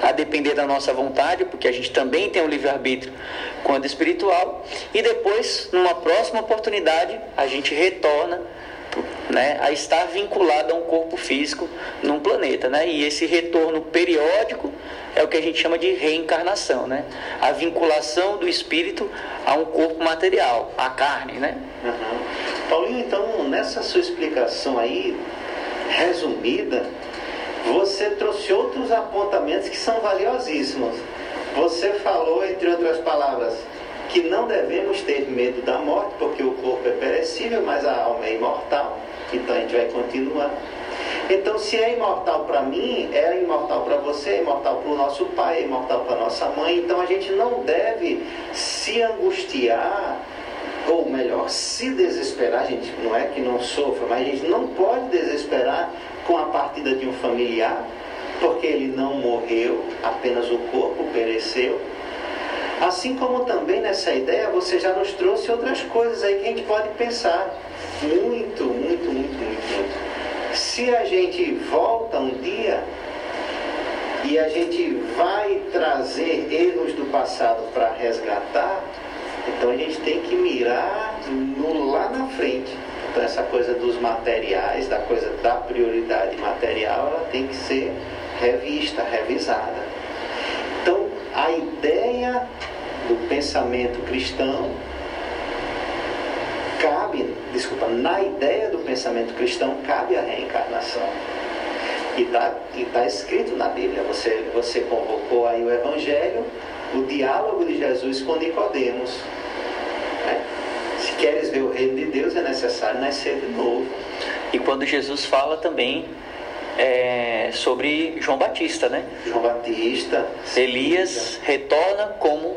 a depender da nossa vontade, porque a gente também tem um livre-arbítrio quando espiritual, e depois, numa próxima oportunidade, a gente retorna né, a estar vinculado a um corpo físico num planeta. Né? E esse retorno periódico é o que a gente chama de reencarnação, né? a vinculação do espírito a um corpo material, a carne. Né? Uhum. Paulinho, então, nessa sua explicação aí, resumida, você trouxe outros apontamentos que são valiosíssimos. Você falou, entre outras palavras, que não devemos ter medo da morte, porque o corpo é perecível, mas a alma é imortal. Então a gente vai continuar. Então, se é imortal para mim, é imortal para você, é imortal para o nosso pai, é imortal para nossa mãe. Então a gente não deve se angustiar, ou melhor, se desesperar. A gente não é que não sofra, mas a gente não pode desesperar com a partida de um familiar, porque ele não morreu, apenas o corpo pereceu. Assim como também nessa ideia você já nos trouxe outras coisas aí que a gente pode pensar. Muito, muito, muito, muito, muito. Se a gente volta um dia e a gente vai trazer erros do passado para resgatar, então a gente tem que mirar no lá na frente. Então essa coisa dos materiais, da coisa da prioridade material, ela tem que ser revista, revisada. Então a ideia do pensamento cristão cabe, desculpa, na ideia do pensamento cristão cabe a reencarnação. E está tá escrito na Bíblia, você, você convocou aí o Evangelho, o diálogo de Jesus com Nicodemos. Né? Se queres ver o reino de Deus, é necessário nascer de novo. E quando Jesus fala também é, sobre João Batista, né? João Batista. Elias retorna como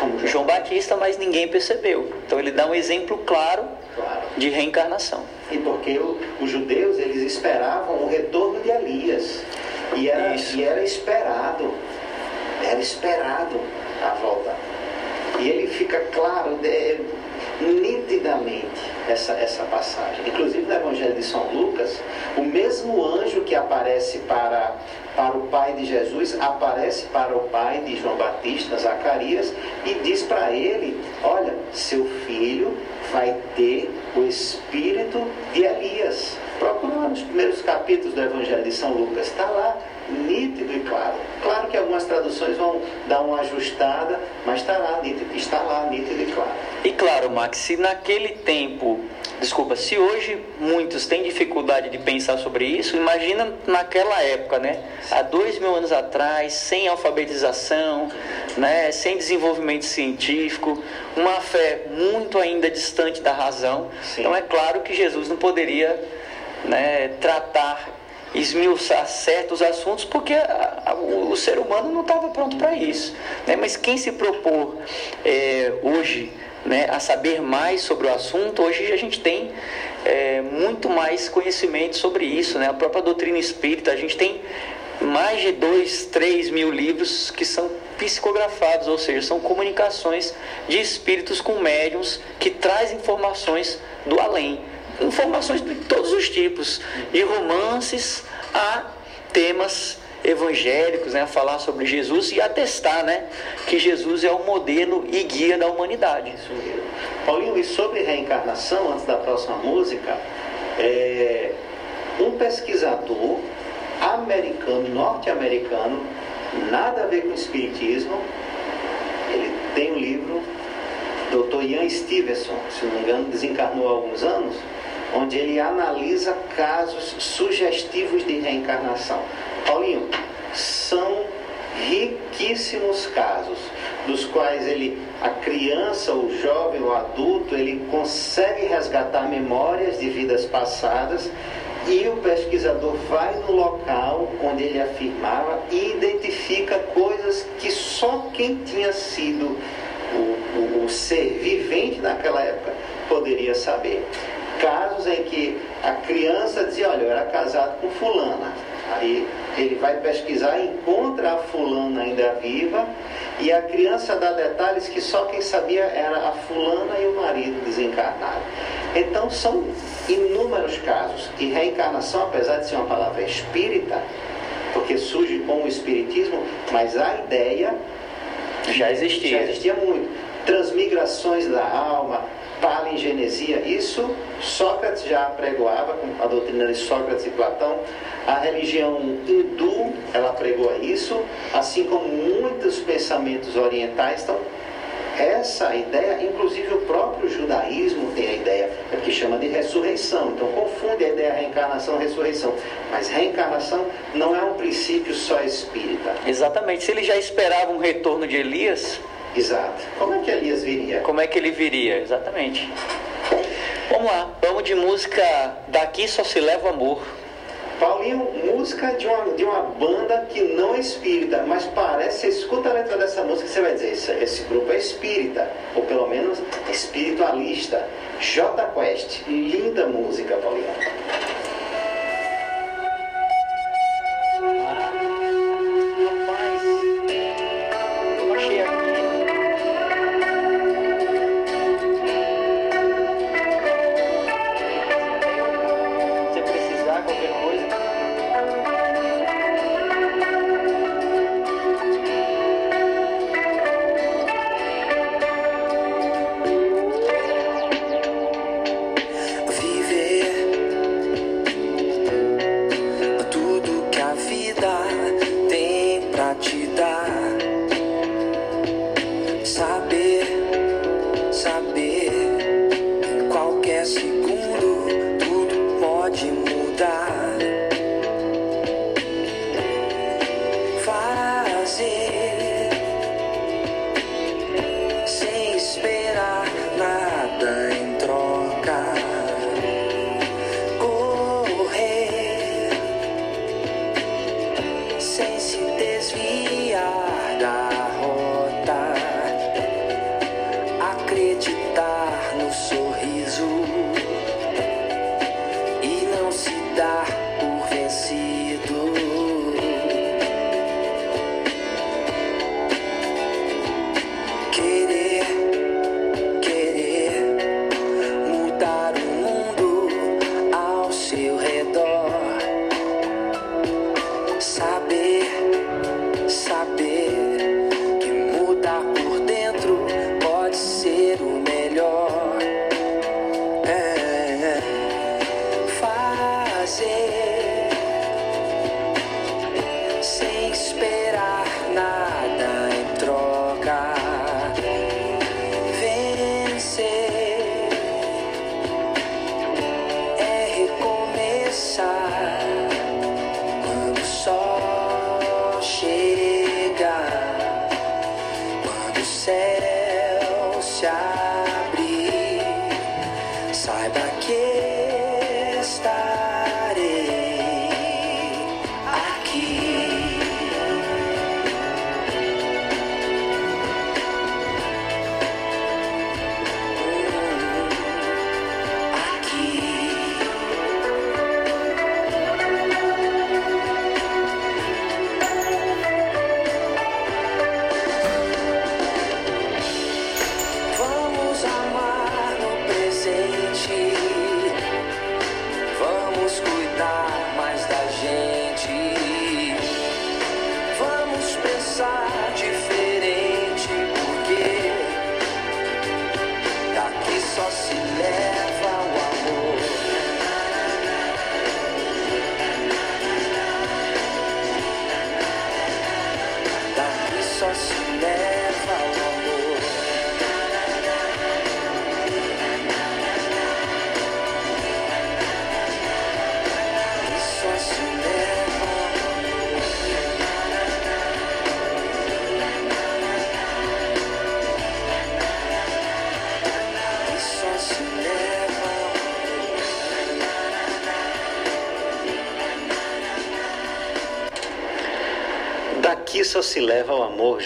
como João Batista, mas ninguém percebeu. Então ele dá um exemplo claro Claro. de reencarnação. E porque o- os judeus eles esperavam o retorno de Elias. E era, Isso. e era esperado. Era esperado a volta. E ele fica claro, de- nitidamente, essa, essa passagem. Inclusive no Evangelho de São Lucas, o mesmo anjo que aparece para, para o pai de Jesus, aparece para o pai de João Batista, Zacarias, e diz para ele: Olha, seu filho vai ter o espírito de Elias. Procura nos primeiros capítulos do Evangelho de São Lucas, está lá nítido e claro. Claro que algumas traduções vão dar uma ajustada, mas está lá nítido, está lá nítido e claro. E claro, Max, se naquele tempo, desculpa, se hoje muitos têm dificuldade de pensar sobre isso, imagina naquela época, né? Há dois mil anos atrás, sem alfabetização, né? sem desenvolvimento científico, uma fé muito ainda distante da razão. Sim. Então é claro que Jesus não poderia né, tratar, esmiuçar certos assuntos, porque a- a- o, ser humano não estava pronto para isso. Né? Mas quem se propor é, hoje né, a saber mais sobre o assunto, hoje a gente tem é, muito mais conhecimento sobre isso. Né? A própria doutrina espírita, a gente tem mais de dois, três mil livros que são psicografados, ou seja, são comunicações de espíritos com médiums que traz informações do além informações de todos os tipos, de romances a temas evangélicos né, a falar sobre Jesus e atestar né, que Jesus é o modelo e guia da humanidade. Paulinho, e sobre reencarnação, antes da próxima música, é, um pesquisador americano, norte-americano, nada a ver com espiritismo, ele tem um livro, Dr. Ian Stevenson, se não me engano, desencarnou há alguns anos, onde ele analisa casos sugestivos de reencarnação. Paulinho, são riquíssimos casos, dos quais ele, a criança, o jovem, o adulto, ele consegue resgatar memórias de vidas passadas e o pesquisador vai no local onde ele afirmava e identifica coisas que só quem tinha sido o, o, o ser vivente naquela época poderia saber. Casos em que a criança dizia, olha, eu era casado com fulana. Aí ele vai pesquisar, encontra a fulana ainda viva e a criança dá detalhes que só quem sabia era a fulana e o marido desencarnado. Então são inúmeros casos. E reencarnação, apesar de ser uma palavra espírita, porque surge com o espiritismo, mas a ideia Já existia. já existia muito. Transmigrações da alma, palingenesia, isso Sócrates já pregoava com a doutrina de Sócrates e Platão. A religião hindu, ela pregoa isso, assim como muitos pensamentos orientais. Então, essa ideia, inclusive o próprio judaísmo tem a ideia, é que chama de ressurreição. Então confunde a ideia reencarnação ressurreição. Mas reencarnação não é um princípio só espírita. Exatamente. Se ele já esperava um retorno de Elias, Exato. Como é que Elias viria? como é que ele viria? Exatamente. Vamos lá, vamos de música Daqui Só Se Leva Amor. Paulinho, música de uma, de uma banda que não é espírita, mas parece, você escuta a letra dessa música, você vai dizer, esse, esse grupo é espírita, ou pelo menos espiritualista. J Quest, linda música, Paulinho.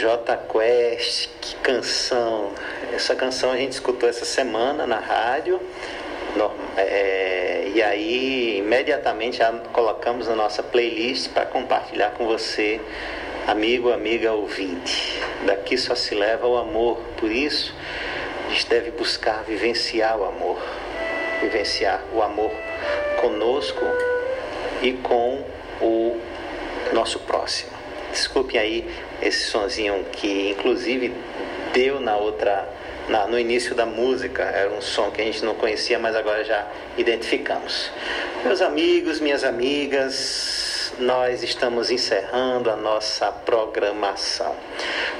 J Quest, que canção. Essa canção a gente escutou essa semana na rádio. no- é, e aí imediatamente já colocamos na nossa playlist para compartilhar com você, amigo, amiga ouvinte. Daqui só se leva o amor, por isso a gente deve buscar vivenciar o amor, vivenciar o amor conosco e com o nosso próximo. Desculpem aí esse sonzinho que inclusive deu na outra na- no início da música, era um som que a gente não conhecia, mas agora já identificamos. Meus amigos, minhas amigas, nós estamos encerrando a nossa programação.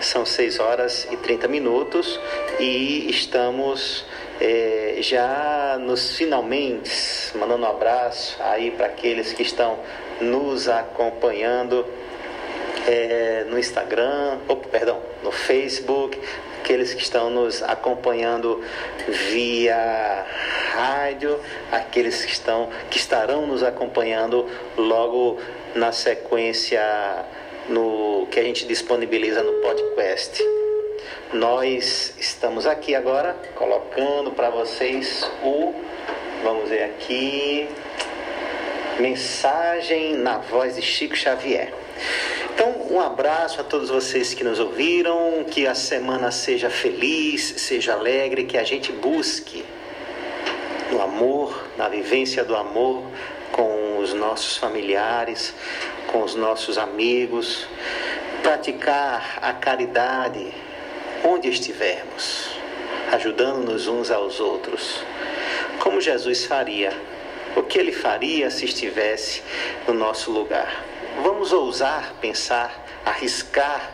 São 6 horas e 30 minutos e estamos eh, já nos finalmente, mandando um abraço aí para aqueles que estão nos acompanhando é, no Instagram, ou, perdão, no Facebook, aqueles que estão nos acompanhando via rádio, aqueles que estão que estarão nos acompanhando logo na sequência no que a gente disponibiliza no podcast. Nós estamos aqui agora colocando para vocês o vamos ver aqui Mensagem na voz de Chico Xavier. Então, um abraço a todos vocês que nos ouviram, que a semana seja feliz, seja alegre, que a gente busque no amor, na vivência do amor com os nossos familiares, com os nossos amigos, praticar a caridade onde estivermos, ajudando-nos uns aos outros, como Jesus faria o que ele faria se estivesse no nosso lugar. Vamos ousar pensar, arriscar,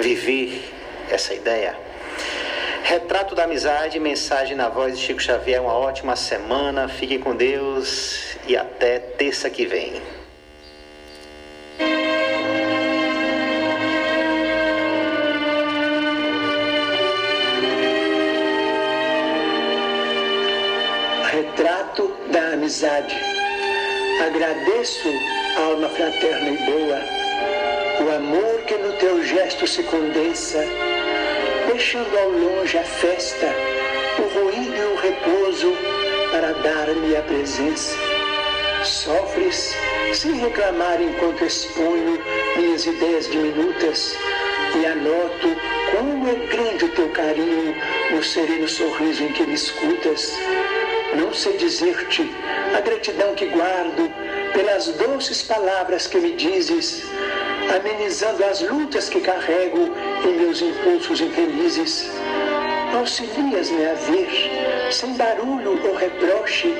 viver essa ideia. Retrato da amizade, mensagem na voz de Chico Xavier. Uma ótima semana, fique com Deus e até terça que vem. Retrato da amizade. Agradeço, alma fraterna e boa, o amor que no teu gesto se condensa, deixando ao longe a festa, o ruído e o repouso para dar-me a presença. Sofres sem reclamar enquanto exponho minhas ideias diminutas e anoto como é grande o teu carinho no sereno sorriso em que me escutas. Não sei dizer-te a gratidão que guardo pelas doces palavras que me dizes, amenizando as lutas que carrego em meus impulsos infelizes. Auxilias-me a ver, sem barulho ou reproche,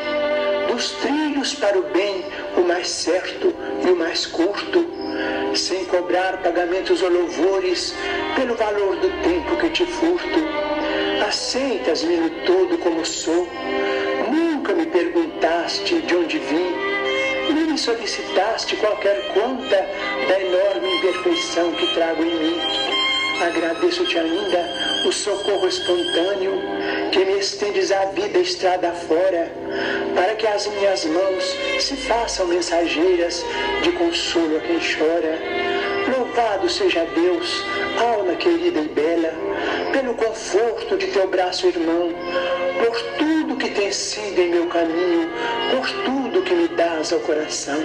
dos trilhos para o bem, o mais certo e o mais curto, sem cobrar pagamentos ou louvores pelo valor do tempo que te furto. Aceitas-me no todo como sou, nunca me perguntaste de onde vim, nem solicitaste qualquer conta da enorme imperfeição que trago em mim. Agradeço-te ainda o socorro espontâneo que me estendes a vida estrada fora, para que as minhas mãos se façam mensageiras de consolo a quem chora. Louvado seja Deus, alma querida e bela, pelo conforto de teu braço irmão, por tudo que tens sido em meu caminho, por tudo que me dás ao coração.